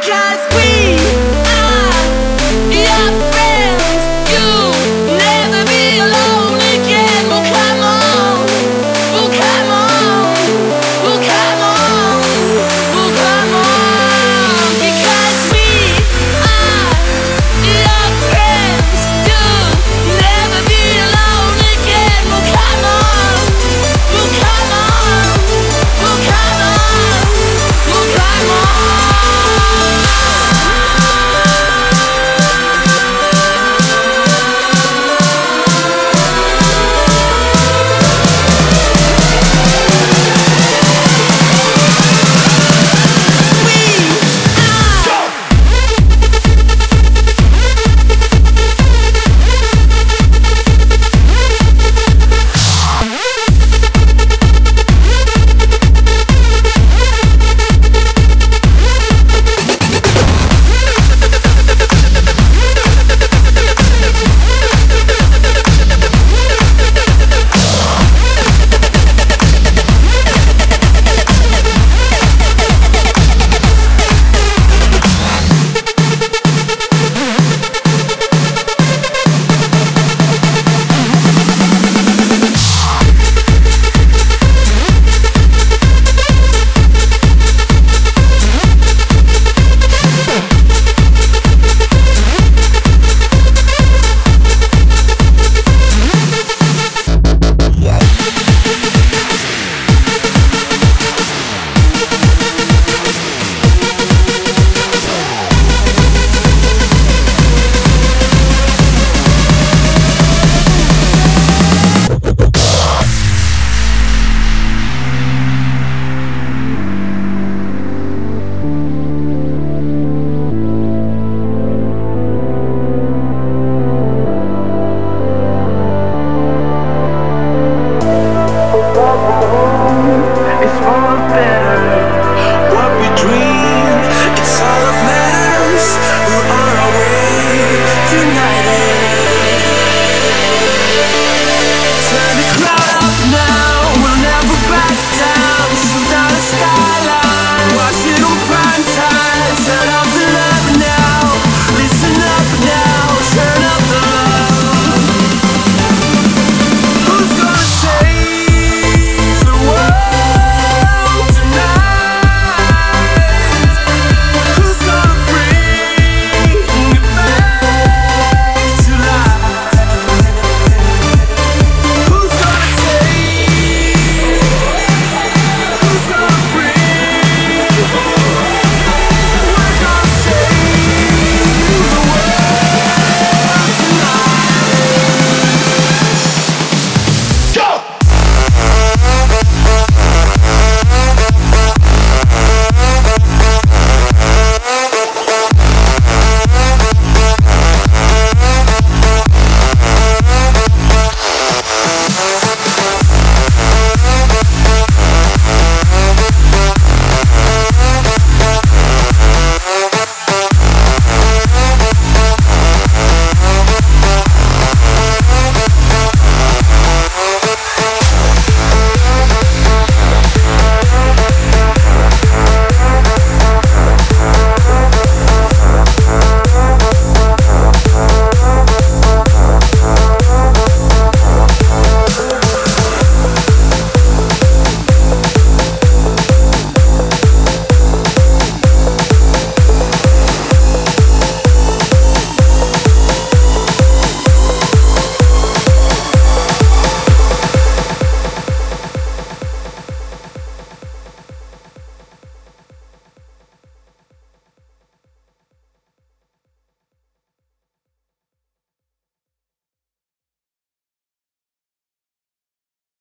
because we